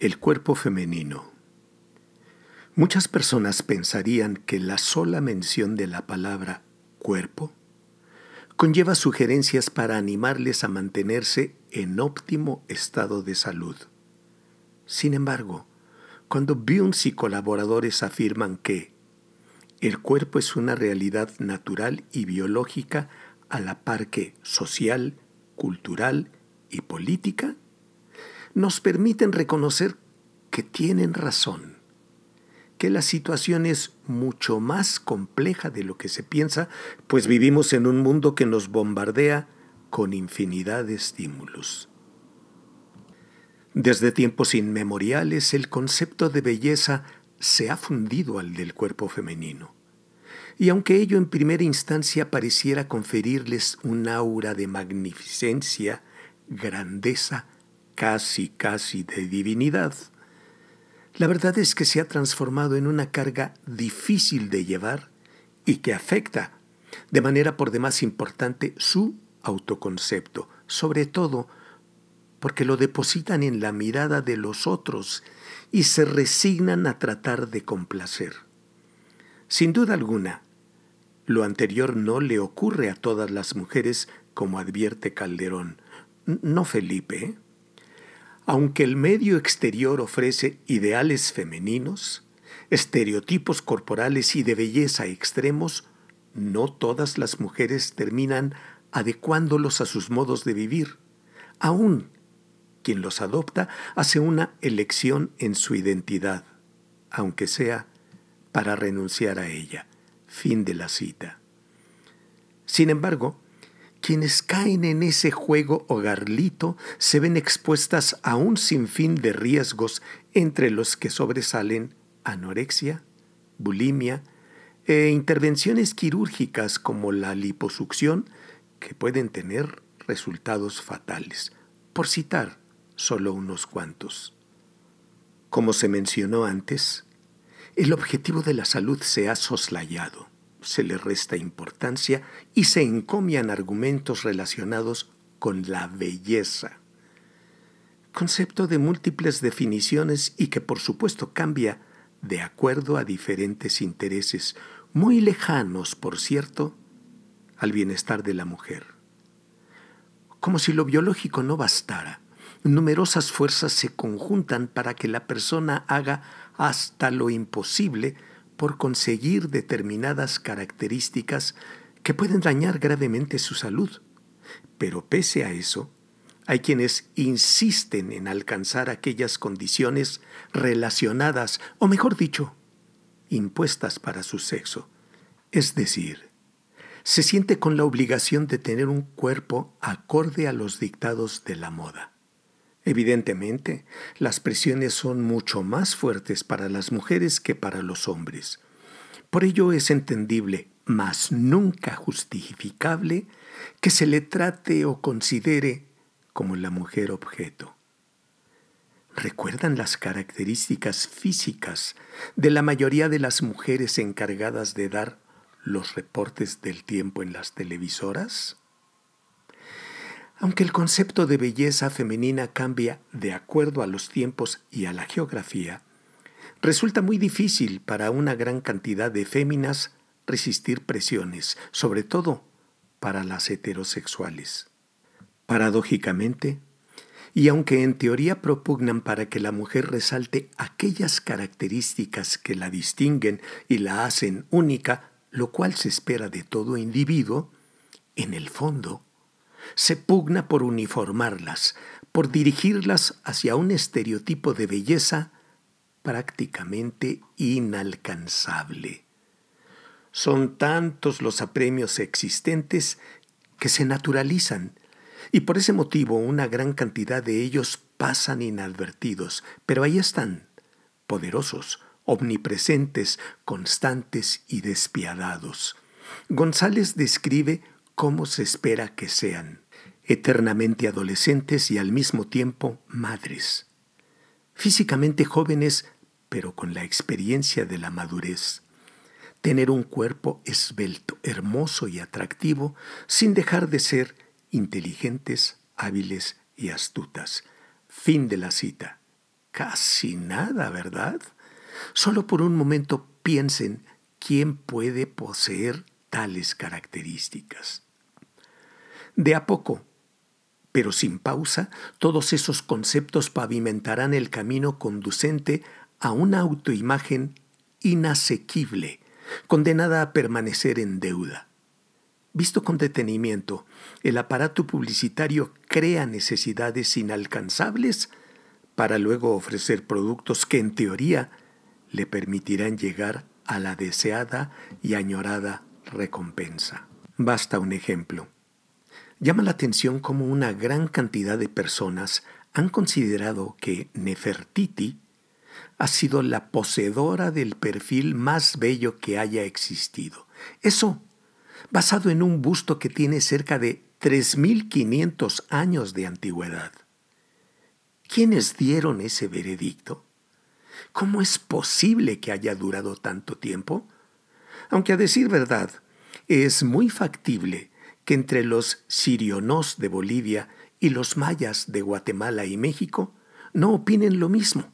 El cuerpo femenino. Muchas personas pensarían que la sola mención de la palabra cuerpo conlleva sugerencias para animarles a mantenerse en óptimo estado de salud. Sin embargo, cuando Bunce y colaboradores afirman que el cuerpo es una realidad natural y biológica a la par que social, cultural y política, nos permiten reconocer que tienen razón, que la situación es mucho más compleja de lo que se piensa, pues vivimos en un mundo que nos bombardea con infinidad de estímulos. Desde tiempos inmemoriales el concepto de belleza se ha fundido al del cuerpo femenino. Y aunque ello en primera instancia pareciera conferirles un aura de magnificencia, grandeza, casi, casi de divinidad, la verdad es que se ha transformado en una carga difícil de llevar y que afecta de manera por demás importante su autoconcepto, sobre todo porque lo depositan en la mirada de los otros y se resignan a tratar de complacer. Sin duda alguna, lo anterior no le ocurre a todas las mujeres, como advierte Calderón. No Felipe. Aunque el medio exterior ofrece ideales femeninos, estereotipos corporales y de belleza extremos, no todas las mujeres terminan adecuándolos a sus modos de vivir. Aún quien los adopta hace una elección en su identidad, aunque sea para renunciar a ella. Fin de la cita. Sin embargo, quienes caen en ese juego hogarlito se ven expuestas a un sinfín de riesgos entre los que sobresalen anorexia, bulimia e intervenciones quirúrgicas como la liposucción que pueden tener resultados fatales, por citar solo unos cuantos. Como se mencionó antes, el objetivo de la salud se ha soslayado se le resta importancia y se encomian argumentos relacionados con la belleza. Concepto de múltiples definiciones y que por supuesto cambia de acuerdo a diferentes intereses, muy lejanos, por cierto, al bienestar de la mujer. Como si lo biológico no bastara, numerosas fuerzas se conjuntan para que la persona haga hasta lo imposible por conseguir determinadas características que pueden dañar gravemente su salud. Pero pese a eso, hay quienes insisten en alcanzar aquellas condiciones relacionadas, o mejor dicho, impuestas para su sexo. Es decir, se siente con la obligación de tener un cuerpo acorde a los dictados de la moda. Evidentemente, las presiones son mucho más fuertes para las mujeres que para los hombres. Por ello es entendible, mas nunca justificable, que se le trate o considere como la mujer objeto. ¿Recuerdan las características físicas de la mayoría de las mujeres encargadas de dar los reportes del tiempo en las televisoras? Aunque el concepto de belleza femenina cambia de acuerdo a los tiempos y a la geografía, resulta muy difícil para una gran cantidad de féminas resistir presiones, sobre todo para las heterosexuales. Paradójicamente, y aunque en teoría propugnan para que la mujer resalte aquellas características que la distinguen y la hacen única, lo cual se espera de todo individuo, en el fondo se pugna por uniformarlas, por dirigirlas hacia un estereotipo de belleza prácticamente inalcanzable. Son tantos los apremios existentes que se naturalizan y por ese motivo una gran cantidad de ellos pasan inadvertidos, pero ahí están, poderosos, omnipresentes, constantes y despiadados. González describe cómo se espera que sean, eternamente adolescentes y al mismo tiempo madres, físicamente jóvenes, pero con la experiencia de la madurez. Tener un cuerpo esbelto, hermoso y atractivo, sin dejar de ser inteligentes, hábiles y astutas. Fin de la cita. Casi nada, ¿verdad? Solo por un momento piensen quién puede poseer tales características. De a poco, pero sin pausa, todos esos conceptos pavimentarán el camino conducente a una autoimagen inasequible, condenada a permanecer en deuda. Visto con detenimiento, el aparato publicitario crea necesidades inalcanzables para luego ofrecer productos que en teoría le permitirán llegar a la deseada y añorada recompensa. Basta un ejemplo. Llama la atención cómo una gran cantidad de personas han considerado que Nefertiti ha sido la poseedora del perfil más bello que haya existido. Eso, basado en un busto que tiene cerca de 3.500 años de antigüedad. ¿Quiénes dieron ese veredicto? ¿Cómo es posible que haya durado tanto tiempo? Aunque a decir verdad, es muy factible que entre los sirionos de Bolivia y los mayas de Guatemala y México no opinen lo mismo,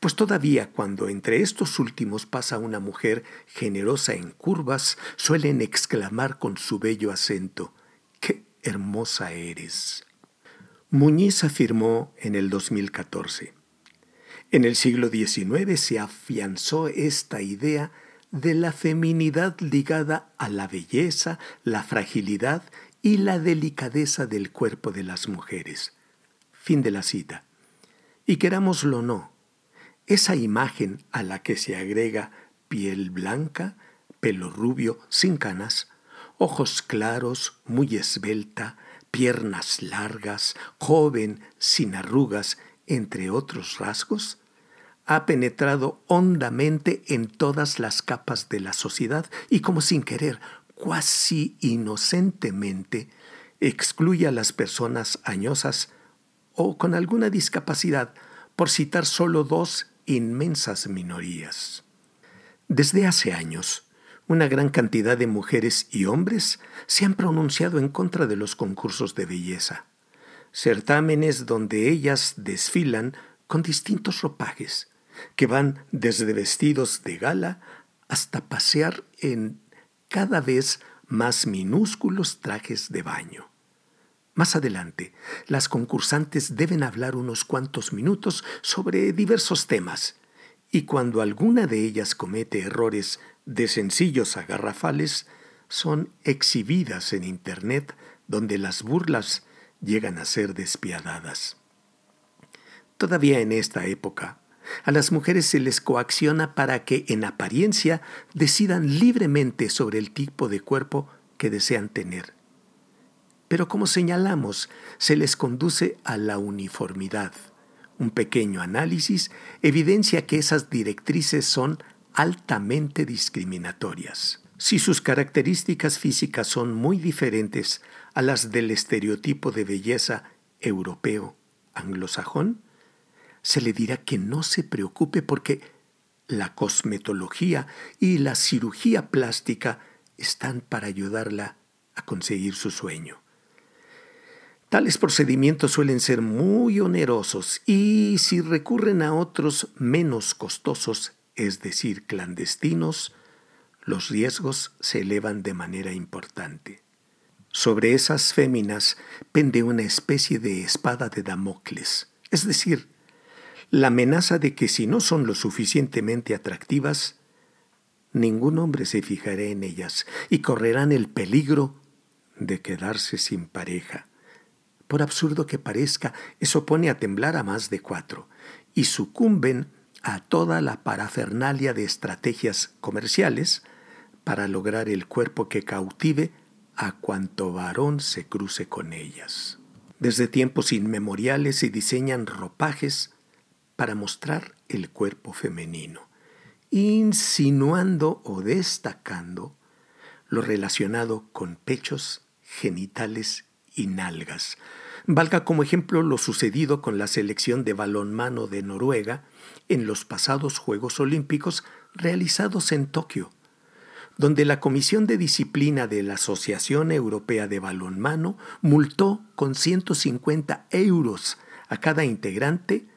pues todavía cuando entre estos últimos pasa una mujer generosa en curvas, suelen exclamar con su bello acento, ¡qué hermosa eres! Muñiz afirmó en el 2014, en el siglo XIX se afianzó esta idea de la feminidad ligada a la belleza, la fragilidad y la delicadeza del cuerpo de las mujeres. Fin de la cita. Y querámoslo o no, esa imagen a la que se agrega piel blanca, pelo rubio sin canas, ojos claros, muy esbelta, piernas largas, joven, sin arrugas, entre otros rasgos, ha penetrado hondamente en todas las capas de la sociedad y como sin querer, cuasi inocentemente, excluye a las personas añosas o con alguna discapacidad, por citar solo dos inmensas minorías. Desde hace años, una gran cantidad de mujeres y hombres se han pronunciado en contra de los concursos de belleza, certámenes donde ellas desfilan con distintos ropajes, que van desde vestidos de gala hasta pasear en cada vez más minúsculos trajes de baño. Más adelante, las concursantes deben hablar unos cuantos minutos sobre diversos temas, y cuando alguna de ellas comete errores de sencillos a garrafales, son exhibidas en Internet donde las burlas llegan a ser despiadadas. Todavía en esta época, a las mujeres se les coacciona para que, en apariencia, decidan libremente sobre el tipo de cuerpo que desean tener. Pero como señalamos, se les conduce a la uniformidad. Un pequeño análisis evidencia que esas directrices son altamente discriminatorias. Si sus características físicas son muy diferentes a las del estereotipo de belleza europeo anglosajón, se le dirá que no se preocupe porque la cosmetología y la cirugía plástica están para ayudarla a conseguir su sueño. Tales procedimientos suelen ser muy onerosos y si recurren a otros menos costosos, es decir, clandestinos, los riesgos se elevan de manera importante. Sobre esas féminas pende una especie de espada de Damocles, es decir, la amenaza de que si no son lo suficientemente atractivas, ningún hombre se fijará en ellas y correrán el peligro de quedarse sin pareja. Por absurdo que parezca, eso pone a temblar a más de cuatro, y sucumben a toda la parafernalia de estrategias comerciales para lograr el cuerpo que cautive a cuanto varón se cruce con ellas. Desde tiempos inmemoriales se diseñan ropajes para mostrar el cuerpo femenino, insinuando o destacando lo relacionado con pechos, genitales y nalgas. Valga como ejemplo lo sucedido con la selección de balonmano de Noruega en los pasados Juegos Olímpicos realizados en Tokio, donde la Comisión de Disciplina de la Asociación Europea de Balonmano multó con 150 euros a cada integrante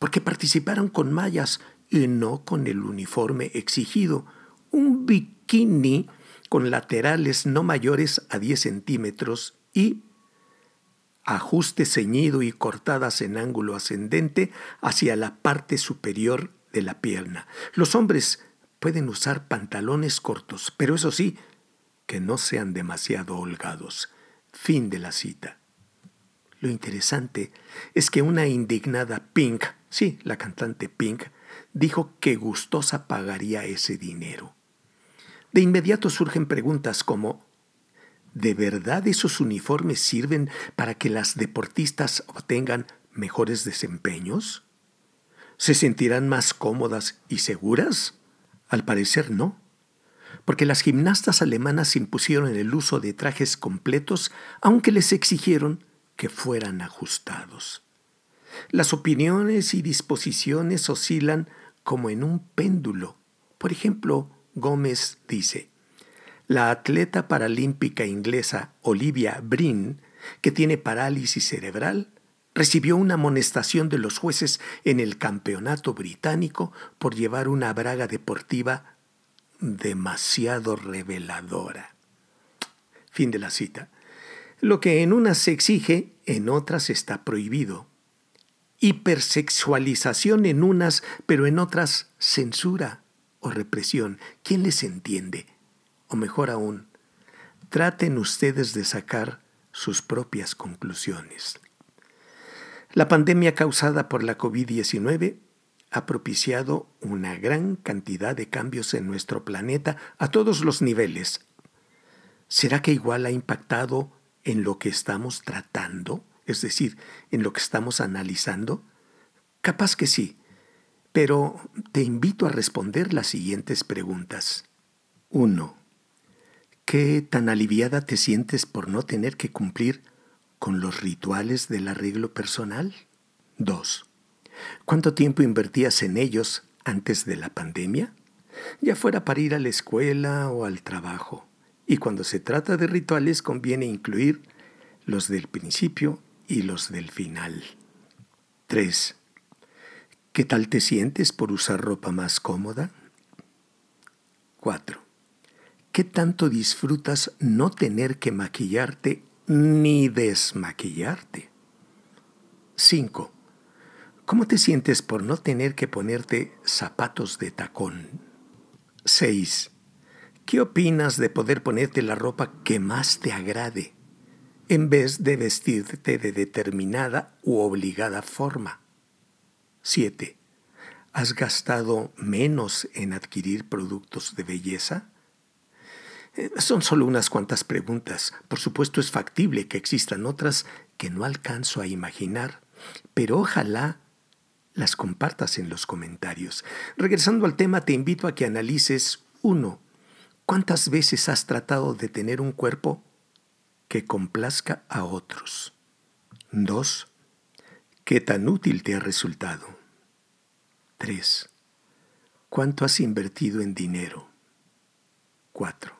porque participaron con mallas y no con el uniforme exigido, un bikini con laterales no mayores a 10 centímetros y ajuste ceñido y cortadas en ángulo ascendente hacia la parte superior de la pierna. Los hombres pueden usar pantalones cortos, pero eso sí, que no sean demasiado holgados. Fin de la cita. Lo interesante es que una indignada Pink, sí, la cantante Pink, dijo que gustosa pagaría ese dinero. De inmediato surgen preguntas como ¿De verdad esos uniformes sirven para que las deportistas obtengan mejores desempeños? ¿Se sentirán más cómodas y seguras? Al parecer no, porque las gimnastas alemanas impusieron el uso de trajes completos aunque les exigieron que fueran ajustados. Las opiniones y disposiciones oscilan como en un péndulo. Por ejemplo, Gómez dice, la atleta paralímpica inglesa Olivia Brin, que tiene parálisis cerebral, recibió una amonestación de los jueces en el campeonato británico por llevar una braga deportiva demasiado reveladora. Fin de la cita. Lo que en unas se exige, en otras está prohibido. Hipersexualización en unas, pero en otras censura o represión. ¿Quién les entiende? O mejor aún, traten ustedes de sacar sus propias conclusiones. La pandemia causada por la COVID-19 ha propiciado una gran cantidad de cambios en nuestro planeta a todos los niveles. ¿Será que igual ha impactado en lo que estamos tratando? Es decir, en lo que estamos analizando? Capaz que sí, pero te invito a responder las siguientes preguntas. 1. ¿Qué tan aliviada te sientes por no tener que cumplir con los rituales del arreglo personal? 2. ¿Cuánto tiempo invertías en ellos antes de la pandemia? Ya fuera para ir a la escuela o al trabajo. Y cuando se trata de rituales conviene incluir los del principio y los del final. 3. ¿Qué tal te sientes por usar ropa más cómoda? 4. ¿Qué tanto disfrutas no tener que maquillarte ni desmaquillarte? 5. ¿Cómo te sientes por no tener que ponerte zapatos de tacón? 6. ¿Qué opinas de poder ponerte la ropa que más te agrade en vez de vestirte de determinada u obligada forma? 7. ¿Has gastado menos en adquirir productos de belleza? Eh, son solo unas cuantas preguntas. Por supuesto es factible que existan otras que no alcanzo a imaginar, pero ojalá las compartas en los comentarios. Regresando al tema, te invito a que analices uno, ¿Cuántas veces has tratado de tener un cuerpo que complazca a otros? 2. ¿Qué tan útil te ha resultado? 3. ¿Cuánto has invertido en dinero? 4.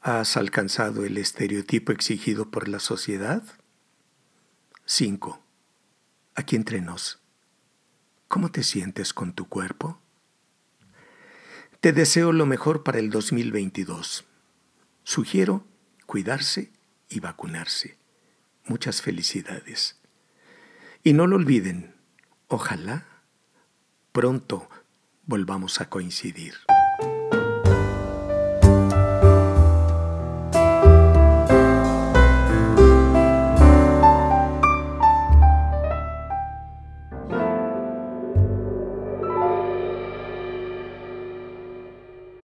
¿Has alcanzado el estereotipo exigido por la sociedad? 5. Aquí entre nos. ¿Cómo te sientes con tu cuerpo? Te deseo lo mejor para el 2022. Sugiero cuidarse y vacunarse. Muchas felicidades. Y no lo olviden, ojalá pronto volvamos a coincidir.